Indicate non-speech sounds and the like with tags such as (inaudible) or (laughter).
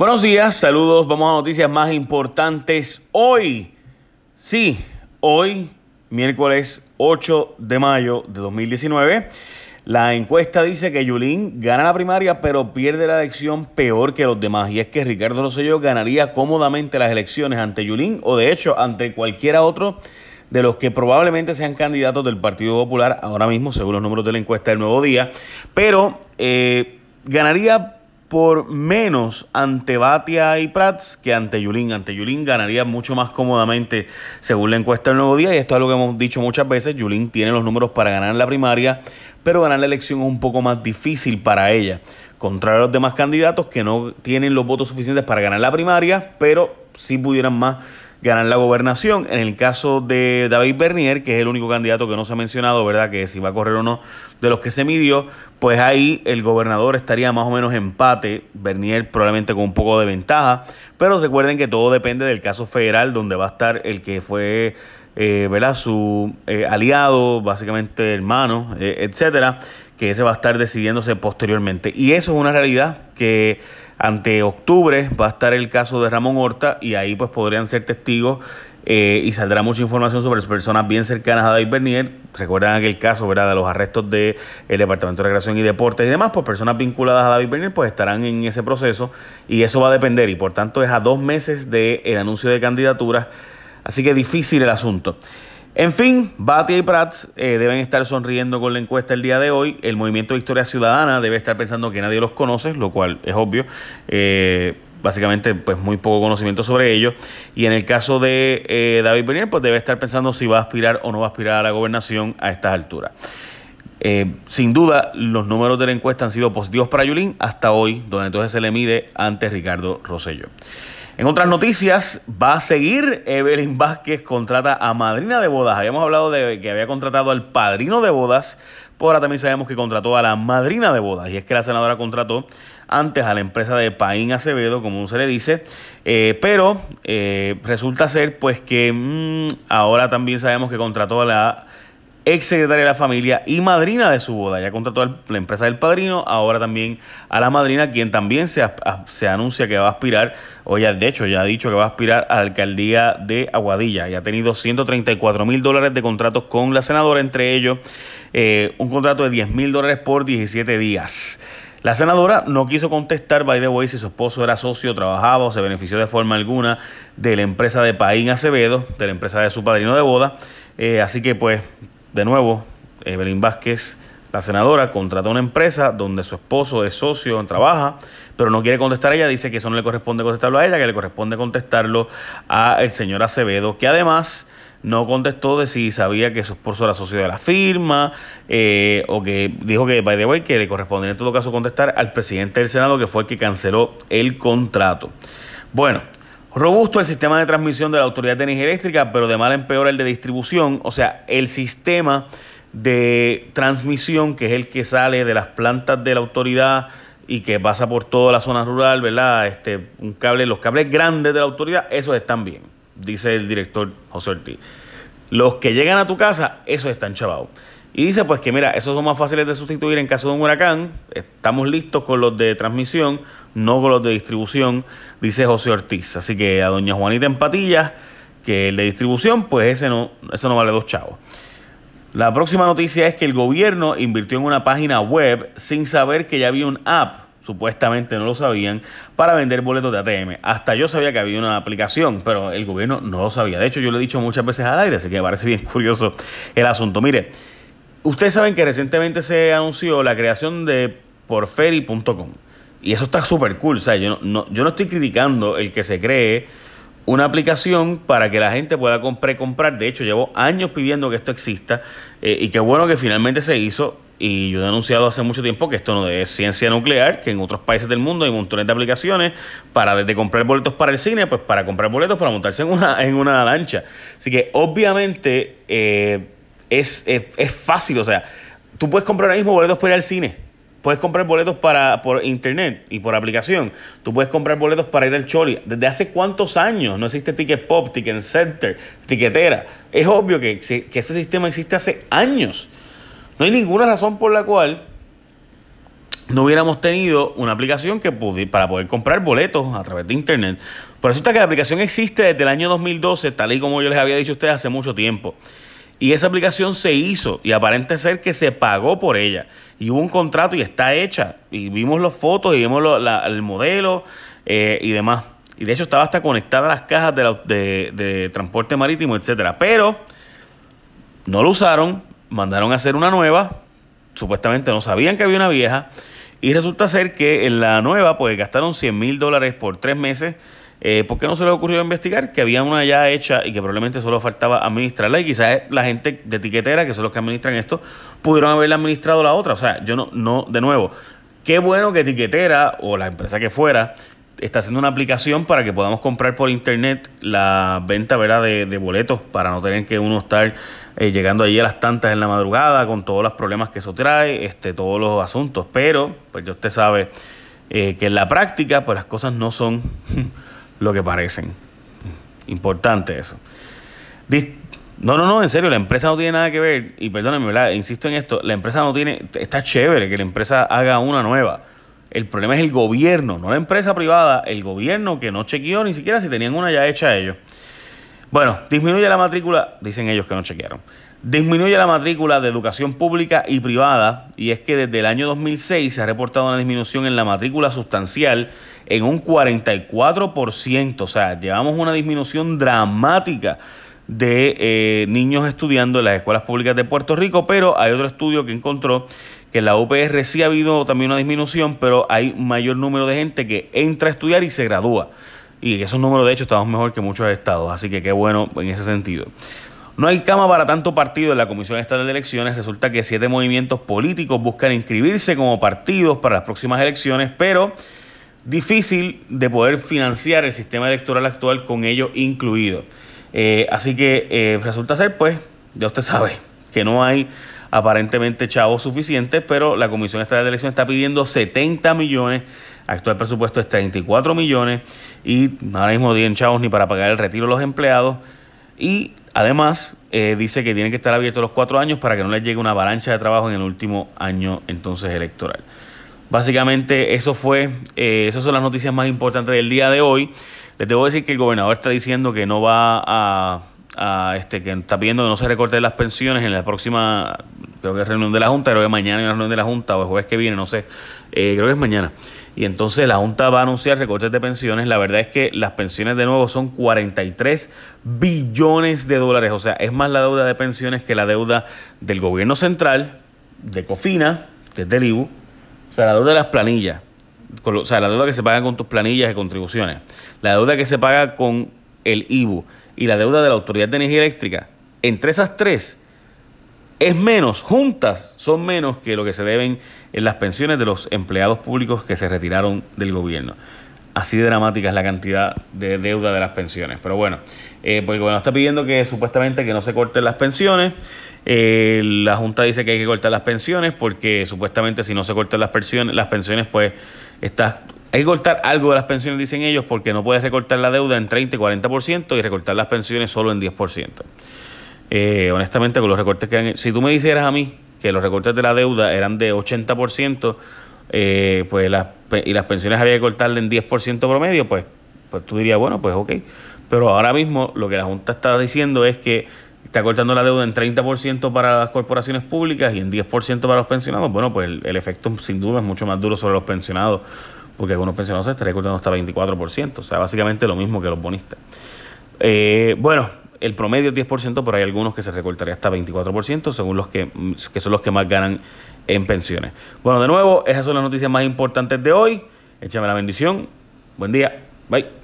Buenos días, saludos, vamos a noticias más importantes. Hoy, sí, hoy, miércoles 8 de mayo de 2019, la encuesta dice que Yulín gana la primaria, pero pierde la elección peor que los demás. Y es que Ricardo Rosselló ganaría cómodamente las elecciones ante Yulín o de hecho ante cualquiera otro de los que probablemente sean candidatos del Partido Popular ahora mismo, según los números de la encuesta del Nuevo Día. Pero eh, ganaría por menos ante Batia y Prats que ante Yulín. Ante Yulín ganaría mucho más cómodamente según la encuesta del Nuevo Día y esto es lo que hemos dicho muchas veces. Yulín tiene los números para ganar la primaria, pero ganar la elección es un poco más difícil para ella. Contrario a los demás candidatos que no tienen los votos suficientes para ganar la primaria, pero sí pudieran más ganar la gobernación. En el caso de David Bernier, que es el único candidato que no se ha mencionado, ¿verdad? Que si va a correr o no de los que se midió, pues ahí el gobernador estaría más o menos empate, Bernier probablemente con un poco de ventaja, pero recuerden que todo depende del caso federal donde va a estar el que fue eh, ¿verdad? su eh, aliado, básicamente hermano, eh, etcétera, que ese va a estar decidiéndose posteriormente. Y eso es una realidad que ante octubre va a estar el caso de Ramón Horta y ahí pues podrían ser testigos eh, y saldrá mucha información sobre personas bien cercanas a David Bernier. Recuerdan aquel caso, ¿verdad?, de los arrestos del Departamento de Recreación y Deportes y demás, pues personas vinculadas a David Bernier pues estarán en ese proceso y eso va a depender y por tanto es a dos meses del el anuncio de candidaturas, así que difícil el asunto. En fin, Batia y Prats eh, deben estar sonriendo con la encuesta el día de hoy. El movimiento de Historia Ciudadana debe estar pensando que nadie los conoce, lo cual es obvio. Eh, básicamente, pues muy poco conocimiento sobre ellos. Y en el caso de eh, David Bernier, pues debe estar pensando si va a aspirar o no va a aspirar a la gobernación a estas alturas. sin duda, los números de la encuesta han sido positivos para Yulín hasta hoy, donde entonces se le mide ante Ricardo Rosello. En otras noticias, va a seguir Evelyn Vázquez, contrata a madrina de bodas. Habíamos hablado de que había contratado al padrino de bodas, pero ahora también sabemos que contrató a la madrina de bodas. Y es que la senadora contrató antes a la empresa de Paín Acevedo, como se le dice, eh, pero eh, resulta ser pues que mm, ahora también sabemos que contrató a la ex secretaria de la familia y madrina de su boda. Ya contrató a la empresa del padrino, ahora también a la madrina, quien también se, se anuncia que va a aspirar, o ya de hecho ya ha dicho que va a aspirar a la alcaldía de Aguadilla. Y ha tenido 134 mil dólares de contratos con la senadora, entre ellos eh, un contrato de 10 mil dólares por 17 días. La senadora no quiso contestar, by the way, si su esposo era socio, trabajaba o se benefició de forma alguna de la empresa de Paín Acevedo, de la empresa de su padrino de boda. Eh, así que pues de nuevo, Evelyn Vázquez, la senadora, contrata una empresa donde su esposo es socio, trabaja, pero no quiere contestar a ella, dice que eso no le corresponde contestarlo a ella, que le corresponde contestarlo a el señor Acevedo, que además no contestó de si sabía que su esposo era socio de la firma eh, o que dijo que, by the way, que le correspondía en todo caso contestar al presidente del Senado, que fue el que canceló el contrato. Bueno, Robusto el sistema de transmisión de la Autoridad de Energía Eléctrica, pero de mal en peor el de distribución. O sea, el sistema de transmisión, que es el que sale de las plantas de la autoridad y que pasa por toda la zona rural, ¿verdad? Este, un cable, los cables grandes de la autoridad, esos están bien, dice el director José Ortiz. Los que llegan a tu casa, esos están chavados. Y dice pues que mira, esos son más fáciles de sustituir en caso de un huracán. Estamos listos con los de transmisión, no con los de distribución, dice José Ortiz. Así que a doña Juanita en patillas, que el de distribución, pues ese no, eso no vale dos chavos. La próxima noticia es que el gobierno invirtió en una página web sin saber que ya había un app, supuestamente no lo sabían, para vender boletos de ATM. Hasta yo sabía que había una aplicación, pero el gobierno no lo sabía. De hecho, yo lo he dicho muchas veces al aire, así que me parece bien curioso el asunto. Mire, Ustedes saben que recientemente se anunció la creación de porferi.com. Y eso está súper cool. O sea, yo no, yo no estoy criticando el que se cree una aplicación para que la gente pueda comprar, comprar. De hecho, llevo años pidiendo que esto exista. Eh, y qué bueno que finalmente se hizo. Y yo he anunciado hace mucho tiempo que esto no es ciencia nuclear, que en otros países del mundo hay montones de aplicaciones para desde comprar boletos para el cine, pues para comprar boletos para montarse en una, en una lancha. Así que obviamente eh, es, fácil. O sea, tú puedes comprar ahora mismo boletos para ir al cine. Puedes comprar boletos para, por internet y por aplicación. Tú puedes comprar boletos para ir al Choli. ¿Desde hace cuántos años no existe Ticket Pop, Ticket Center, Tiquetera? Es obvio que, que ese sistema existe hace años. No hay ninguna razón por la cual no hubiéramos tenido una aplicación que para poder comprar boletos a través de internet. Por eso está que la aplicación existe desde el año 2012, tal y como yo les había dicho a ustedes hace mucho tiempo. Y esa aplicación se hizo y aparente ser que se pagó por ella. Y hubo un contrato y está hecha. Y vimos las fotos y vimos el modelo eh, y demás. Y de hecho estaba hasta conectada a las cajas de, de transporte marítimo, etcétera. Pero no lo usaron, mandaron a hacer una nueva. Supuestamente no sabían que había una vieja. Y resulta ser que en la nueva, pues gastaron 100 mil dólares por tres meses eh, ¿Por qué no se le ocurrió investigar que había una ya hecha y que probablemente solo faltaba administrarla? Y quizás la gente de etiquetera, que son los que administran esto, pudieron haberle administrado la otra. O sea, yo no, no, de nuevo, qué bueno que etiquetera o la empresa que fuera está haciendo una aplicación para que podamos comprar por internet la venta ¿verdad? De, boletos para no tener que uno estar eh, llegando allí a las tantas en la madrugada con todos los problemas que eso trae, este, todos los asuntos. Pero, pues ya usted sabe eh, que en la práctica, pues las cosas no son (laughs) lo que parecen. Importante eso. No, no, no, en serio, la empresa no tiene nada que ver, y perdónenme, ¿verdad? insisto en esto, la empresa no tiene, está chévere que la empresa haga una nueva. El problema es el gobierno, no la empresa privada, el gobierno que no chequeó ni siquiera si tenían una ya hecha ellos. Bueno, disminuye la matrícula, dicen ellos que no chequearon. Disminuye la matrícula de educación pública y privada y es que desde el año 2006 se ha reportado una disminución en la matrícula sustancial en un 44%, o sea, llevamos una disminución dramática de eh, niños estudiando en las escuelas públicas de Puerto Rico, pero hay otro estudio que encontró que en la UPR sí ha habido también una disminución, pero hay un mayor número de gente que entra a estudiar y se gradúa. Y esos números, de hecho, estamos mejor que muchos estados, así que qué bueno en ese sentido. No hay cama para tanto partido en la Comisión Estatal de Elecciones. Resulta que siete movimientos políticos buscan inscribirse como partidos para las próximas elecciones, pero difícil de poder financiar el sistema electoral actual con ello incluido. Eh, así que eh, resulta ser, pues, ya usted sabe, que no hay aparentemente chavos suficientes, pero la Comisión Estatal de Elecciones está pidiendo 70 millones, actual presupuesto es 34 millones y ahora mismo tienen chavos ni para pagar el retiro de los empleados. Y además eh, dice que tiene que estar abierto los cuatro años para que no les llegue una avalancha de trabajo en el último año entonces electoral. Básicamente eso fue, eh, esas son las noticias más importantes del día de hoy. Les debo decir que el gobernador está diciendo que no va a, a este, que está pidiendo que no se recorten las pensiones en la próxima, creo que es reunión de la Junta, creo que mañana hay una reunión de la Junta o el jueves que viene, no sé, eh, creo que es mañana. Y entonces la Junta va a anunciar recortes de pensiones. La verdad es que las pensiones de nuevo son 43 billones de dólares. O sea, es más la deuda de pensiones que la deuda del gobierno central, de Cofina, que es del IBU. O sea, la deuda de las planillas. O sea, la deuda que se paga con tus planillas y contribuciones. La deuda que se paga con el IBU y la deuda de la Autoridad de Energía Eléctrica. Entre esas tres, es menos, juntas son menos que lo que se deben en las pensiones de los empleados públicos que se retiraron del gobierno. Así de dramática es la cantidad de deuda de las pensiones. Pero bueno, eh, porque bueno, está pidiendo que supuestamente que no se corten las pensiones. Eh, la Junta dice que hay que cortar las pensiones porque supuestamente si no se cortan las pensiones, las pensiones pues está, hay que cortar algo de las pensiones, dicen ellos, porque no puedes recortar la deuda en 30 y 40% y recortar las pensiones solo en 10%. Eh, honestamente, con los recortes que han... Si tú me dijeras a mí que los recortes de la deuda eran de 80%, eh, pues las, y las pensiones había que cortarle en 10% promedio, pues, pues tú dirías, bueno, pues ok. Pero ahora mismo lo que la Junta está diciendo es que está cortando la deuda en 30% para las corporaciones públicas y en 10% para los pensionados. Bueno, pues el, efecto sin duda es mucho más duro sobre los pensionados, porque algunos pensionados se estarían cortando hasta 24%, o sea, básicamente lo mismo que los bonistas. Eh, bueno, el promedio es 10%, pero hay algunos que se recortaría hasta 24%, según los que, que son los que más ganan en pensiones. Bueno, de nuevo, esas son las noticias más importantes de hoy. Échame la bendición. Buen día. Bye.